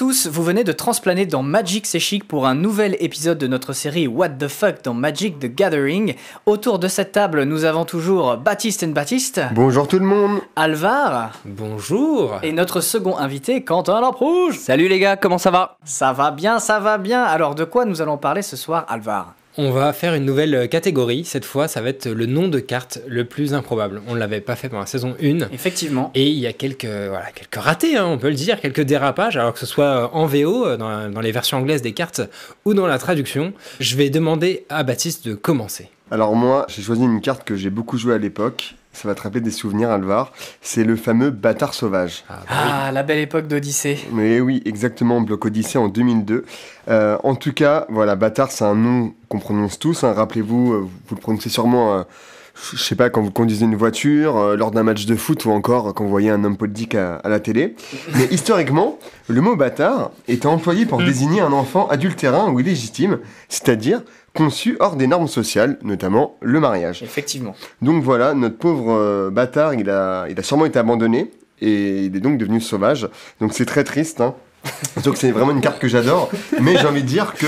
tous, vous venez de transplaner dans Magic C'est Chic pour un nouvel épisode de notre série What the Fuck dans Magic the Gathering. Autour de cette table, nous avons toujours Baptiste et Baptiste, Bonjour tout le monde. Alvar Bonjour et notre second invité, Quentin Laprouge. Salut les gars, comment ça va? Ça va bien, ça va bien. Alors de quoi nous allons parler ce soir, Alvar? On va faire une nouvelle catégorie, cette fois ça va être le nom de carte le plus improbable. On ne l'avait pas fait pendant la saison 1. Effectivement. Et il y a quelques, voilà, quelques ratés, hein, on peut le dire, quelques dérapages, alors que ce soit en VO, euh, dans, dans les versions anglaises des cartes, ou dans la traduction. Je vais demander à Baptiste de commencer. Alors moi, j'ai choisi une carte que j'ai beaucoup jouée à l'époque. Ça va te rappeler des souvenirs, Alvar. C'est le fameux bâtard sauvage. Ah, bah oui. Ah, la belle époque d'Odyssée. Mais oui, exactement, Bloc Odyssey en 2002. Euh, en tout cas, voilà, bâtard, c'est un nom qu'on prononce tous. hein. Rappelez-vous, euh, vous le prononcez sûrement, euh, je sais pas, quand vous conduisez une voiture, euh, lors d'un match de foot ou encore quand vous voyez un homme politique à, à la télé. Mais historiquement, le mot bâtard était employé pour désigner un enfant adultérin ou illégitime, c'est-à-dire conçu hors des normes sociales, notamment le mariage. Effectivement. Donc voilà, notre pauvre euh, bâtard, il a, il a sûrement été abandonné et il est donc devenu sauvage. Donc c'est très triste. Hein. Que c'est vraiment une carte que j'adore, mais j'ai envie de dire que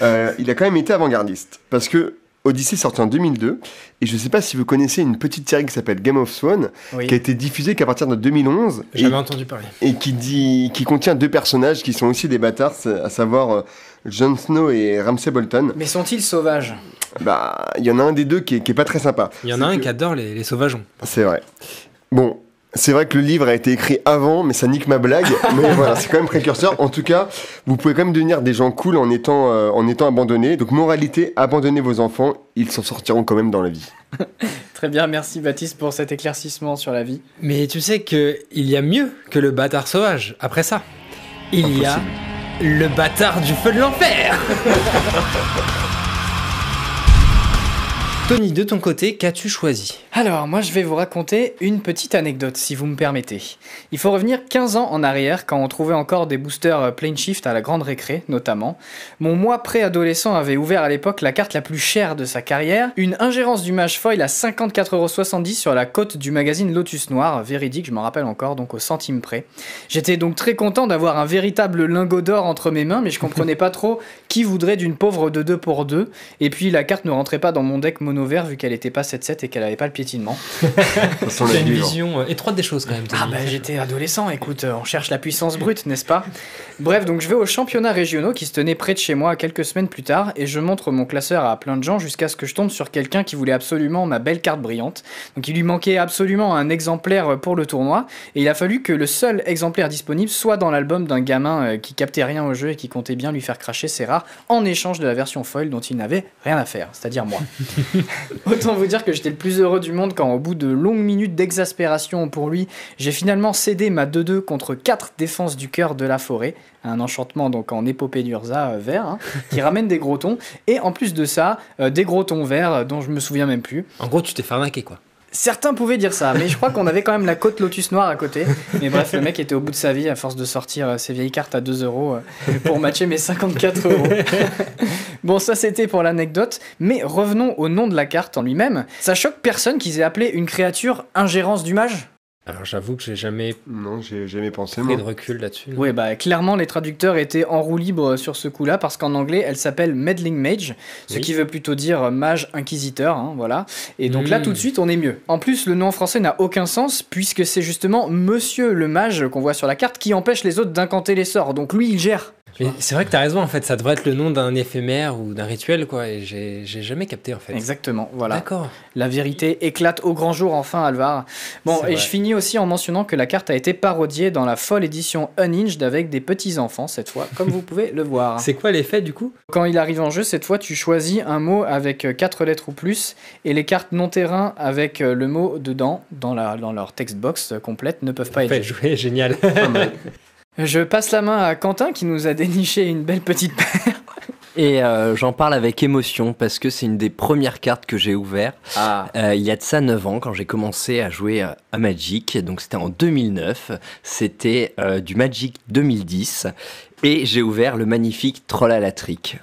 euh, il a quand même été avant-gardiste parce que Odyssey sorti en 2002 et je sais pas si vous connaissez une petite série qui s'appelle Game of Thrones Oui. qui a été diffusée qu'à partir de 2011 et, J'avais entendu parler. et qui dit qui contient deux personnages qui sont aussi des bâtards, à savoir euh, Jon Snow et Ramsay Bolton. Mais sont-ils sauvages? Bah, il y en a un des deux qui est, qui est pas très sympa. Il y en a un qui adore les, les sauvageons. C'est vrai. Bon, c'est vrai que le livre a été écrit avant, mais ça nique ma blague. mais voilà, c'est quand même précurseur. En tout cas, vous pouvez quand même devenir des gens cool en étant, euh, en étant abandonnés. Donc, moralité, abandonnez vos enfants, ils s'en sortiront quand même dans la vie. Très bien, merci Baptiste pour cet éclaircissement sur la vie. Mais tu sais que il y a mieux que le bâtard sauvage après ça. Il y a le bâtard du feu de l'enfer Tony, de ton côté, qu'as-tu choisi? Alors, moi je vais vous raconter une petite anecdote, si vous me permettez. Il faut revenir 15 ans en arrière, quand on trouvait encore des boosters euh, plane shift à la grande récré, notamment. Mon moi préadolescent avait ouvert à l'époque la carte la plus chère de sa carrière, une ingérence du mage foil à 54,70€ sur la cote du magazine Lotus Noir, véridique, je m'en rappelle encore, donc au centime près. J'étais donc très content d'avoir un véritable lingot d'or entre mes mains, mais je comprenais pas trop qui voudrait d'une pauvre de 2 pour 2, et puis la carte ne rentrait pas dans mon deck mono vert vu qu'elle était pas 7-7 et qu'elle avait pas le piétinement. As une vision euh, étroite des choses quand même. Ah bah j'étais adolescent, écoute, euh, on cherche la puissance brute, n'est-ce pas? Bref, donc je vais aux championnats régionaux qui se tenaient près de chez moi quelques semaines plus tard et je montre mon classeur à plein de gens jusqu'à ce que je tombe sur quelqu'un qui voulait absolument ma belle carte brillante. Donc il lui manquait absolument un exemplaire pour le tournoi et il a fallu que le seul exemplaire disponible soit dans l'album d'un gamin euh, qui captait rien au jeu et qui comptait bien lui faire cracher ses rares en échange de la version foil dont il n'avait rien à faire, c'est-à-dire moi. Autant vous dire que j'étais le plus heureux du monde quand, au bout de longues minutes d'exaspération pour lui, j'ai finalement cédé ma 2-2 contre 4 défenses du cœur de la forêt, un enchantement donc en épopée d'Urza euh, vert, hein, qui ramène des gros tons, et en plus de ça, euh, des gros tons verts euh, dont je me souviens même plus. En gros, tu t'es fait arnaquer quoi. Certains pouvaient dire ça, mais je crois qu'on avait quand même la côte Lotus Noire à côté. Mais bref, le mec était au bout de sa vie à force de sortir euh, ses vieilles cartes à 2 euros euh, pour matcher mes 54 euros. bon, ça c'était pour l'anecdote, mais revenons au nom de la carte en lui-même. Ça choque personne qu'ils aient appelé une créature ingérence du mage Alors j'avoue que j'ai jamais Non, j'ai jamais pensé. pris de recul là-dessus. Oui, bah clairement les traducteurs étaient en roue libre sur ce coup-là parce qu'en anglais elle s'appelle Meddling Mage, ce Oui. qui veut plutôt dire mage inquisiteur, hein, voilà. Et donc là Mm. tout de suite on est mieux. En plus le nom en français n'a aucun sens puisque c'est justement Monsieur le mage qu'on voit sur la carte qui empêche les autres d'incanter les sorts. Donc lui il gère. Mais c'est vrai que t'as raison en fait, ça devrait être le nom d'un éphémère ou d'un rituel quoi, et j'ai jamais capté en fait. Exactement, voilà. D'accord. La vérité éclate au grand jour enfin, Alvar. Bon, et vrai. je finis aussi en mentionnant que la carte a été parodiée dans la folle édition Unhinged avec des petits-enfants cette fois, comme vous pouvez le voir. C'est quoi l'effet du coup? Quand il arrive en jeu, cette fois, tu choisis un mot avec 4 lettres ou plus, et les cartes non-terrain avec euh, le mot dedans, dans, la, dans leur text box euh, complète, ne peuvent pas être Fait jouer, génial. Je passe la main à Quentin qui nous a déniché une belle petite paire. Et euh, j'en parle avec émotion parce que c'est une des premières cartes que j'ai ouvert Ah, euh, il y a de ça 9 ans quand j'ai commencé à jouer euh, à Magic. Donc c'était en 2009. C'était euh, du Magic 2010. Et j'ai ouvert le magnifique Troll à la trique.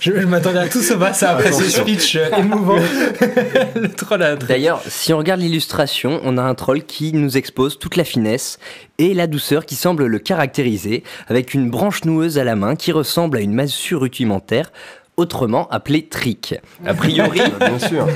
Je, je m'attendais à tout à ça après ce speech euh, émouvant. le troll à la trique. D'ailleurs, si on regarde l'illustration, on a un troll qui nous expose toute la finesse et la douceur qui semble le caractériser, avec une branche noueuse à la main qui ressemble à une massue rudimentaire, autrement appelée trique. A priori, Bien sûr.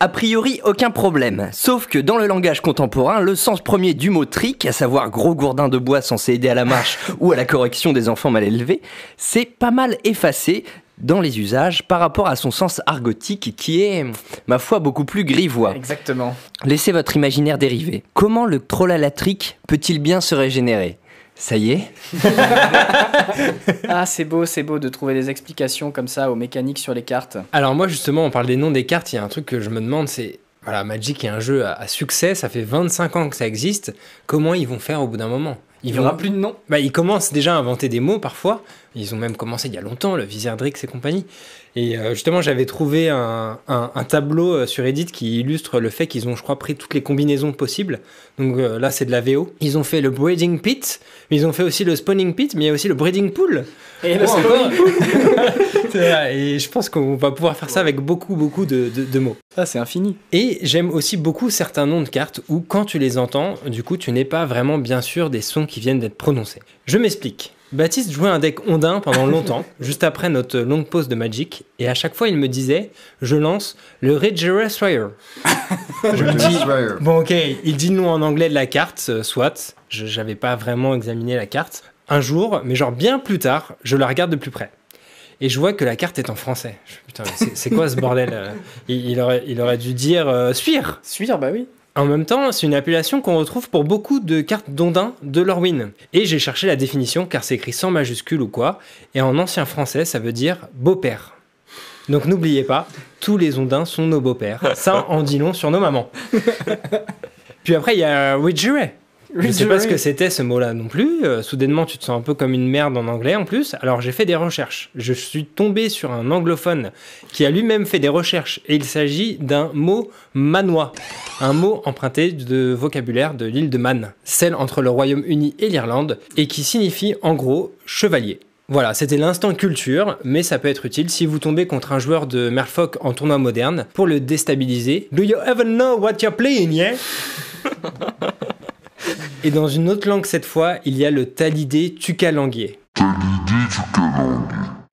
A priori, aucun problème. Sauf que dans le langage contemporain, le sens premier du mot trick, à savoir gros gourdin de bois censé aider à la marche ou à la correction des enfants mal élevés, c'est pas mal effacé dans les usages par rapport à son sens argotique qui est, ma foi, beaucoup plus grivois. Exactement. Laissez votre imaginaire dériver. Comment le troll à la trique peut-il bien se régénérer? Ça y est Ah, c'est beau, c'est beau de trouver des explications comme ça aux mécaniques sur les cartes. Alors moi justement, on parle des noms des cartes, il y a un truc que je me demande, c'est... Voilà, Magic est un jeu à, à succès, ça fait 25 ans que ça existe. Comment ils vont faire au bout d'un moment? Il n'y aura plus de nom. Bah, ils commencent déjà à inventer des mots parfois. Ils ont même commencé il y a longtemps, le Wizardrix et compagnie. Et euh, justement, j'avais trouvé un, un- un tableau euh, sur Reddit qui illustre le fait qu'ils ont, je crois, pris toutes les combinaisons possibles. Donc euh, là, c'est de la VO. Ils ont fait le breeding pit, mais ils ont fait aussi le spawning pit, mais il y a aussi le breeding pool. Et le Oh, encore C'est vrai, et je pense qu'on va pouvoir faire ça avec beaucoup, beaucoup de- de- de mots. Ça, c'est infini. Et j'aime aussi beaucoup certains noms de cartes où quand tu les entends, du coup tu n'es pas vraiment bien sûr des sons qui viennent d'être prononcés. Je m'explique. Baptiste jouait un deck ondin pendant longtemps, juste après notre longue pause de Magic, et à chaque fois il me disait Je lance le Regerous Fire. Je me dis. Bon, ok, il dit le nom en anglais de la carte, euh, soit. Je n'avais pas vraiment examiné la carte. Un jour, mais genre bien plus tard, je la regarde de plus près. Et je vois que la carte est en français. Je Putain, c'est- quoi ce bordel euh il, il aurait, il aurait dû dire euh, Suire Suire, bah oui. En même temps, c'est une appellation qu'on retrouve pour beaucoup de cartes d'ondins de Lorwyn. Et j'ai cherché la définition car c'est écrit sans majuscule ou quoi. Et en ancien français, ça veut dire beau-père. Donc n'oubliez pas, tous les ondins sont nos beaux-pères. Ça en dit long sur nos mamans. Puis après, il y a Ridgeway. Je sais pas ce que c'était ce mot-là non plus. Euh, soudainement, tu te sens un peu comme une merde en anglais en plus. Alors j'ai fait des recherches. Je suis tombé sur un anglophone qui a lui-même fait des recherches et il s'agit d'un mot manois, un mot emprunté de vocabulaire de l'île de Man, celle entre le Royaume-Uni et l'Irlande, et qui signifie en gros chevalier. Voilà, c'était l'instant culture, mais ça peut être utile si vous tombez contre un joueur de Merfolk en tournoi moderne pour le déstabiliser. Do you even know what you're playing, yeah? Et dans une autre langue cette fois, il y a le talidé tucalanguier.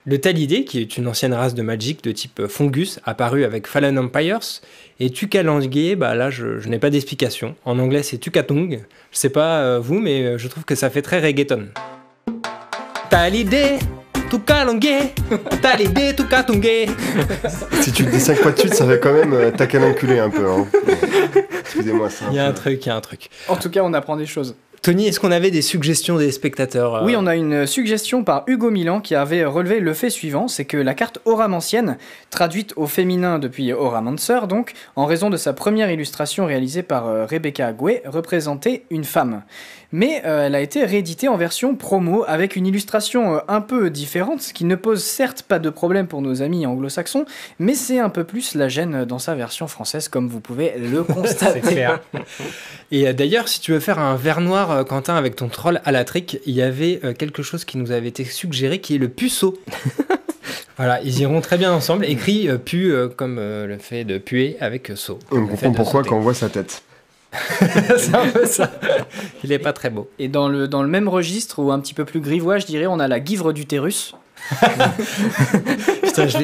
Le talidé, qui est une ancienne race de Magic de type fungus, apparue avec Fallen Empires, et tucalanguier, bah là je, n'ai pas d'explication. En anglais c'est tucatung. Je sais pas euh, vous, mais euh, je trouve que ça fait très reggaeton. Talidé. Si tu le dis 5 fois de suite, ça fait quand même euh, tac à l'enculé un peu. Hein. Excusez-moi, ça. Il y a un truc, il y a un truc. En tout cas, on apprend des choses. Tony, est-ce qu'on avait des suggestions des spectateurs euh, Oui, on a une suggestion par Hugo Milan qui avait relevé le fait suivant, c'est que la carte Auramantienne, traduite au féminin depuis Auramancer donc, en raison de sa première illustration réalisée par euh, Rebecca Agüe, représentait une femme. Mais euh, elle a été rééditée en version promo avec une illustration euh, un peu différente, ce qui ne pose certes pas de problème pour nos amis anglo-saxons, mais c'est un peu plus la gêne dans sa version française, comme vous pouvez le constater. C'est clair. Et euh, d'ailleurs, si tu veux faire un verre noir, euh, Quentin, avec ton troll à la trique, il y avait euh, quelque chose qui nous avait été suggéré qui est le puceau. voilà, ils iront très bien ensemble. Écrit euh, pu euh, comme euh, le fait de puer avec euh, saut. On comprend pourquoi sauter. quand on voit sa tête. C'est un peu ça. Il est pas très beau. Et dans le, dans le même registre, ou un petit peu plus grivois, je dirais, on a la guivre d'utérus. Putain, je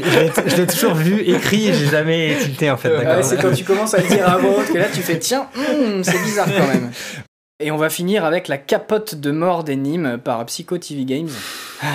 l'ai- toujours vu écrit et j'ai jamais tilté en fait. c'est quand tu commences à le dire à voix haute que là tu fais tiens, hmm, c'est bizarre quand même. Et on va finir avec la capote de mort des Nîmes par Psycho TV Games. Ah,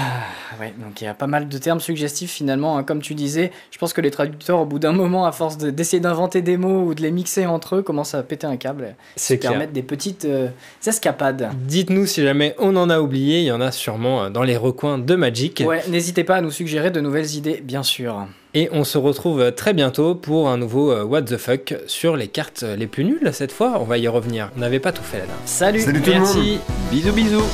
ouais, donc il y a pas mal de termes suggestifs finalement. hein. Comme tu disais, je pense que les traducteurs, au bout d'un moment, à force de- d'essayer d'inventer des mots ou de les mixer entre eux, commencent à péter un câble. C'est permettre des petites euh, escapades. Dites-nous si jamais on en a oublié, il y en a sûrement euh, dans les recoins de Magic. Ouais, n'hésitez pas à nous suggérer de nouvelles idées, bien sûr. Et on se retrouve euh, très bientôt pour un nouveau euh, What the fuck sur les cartes euh, les plus nulles cette fois. On va y revenir. On n'avait pas tout fait là-dedans. Salut Salut tout le monde Merci. Bisous bisous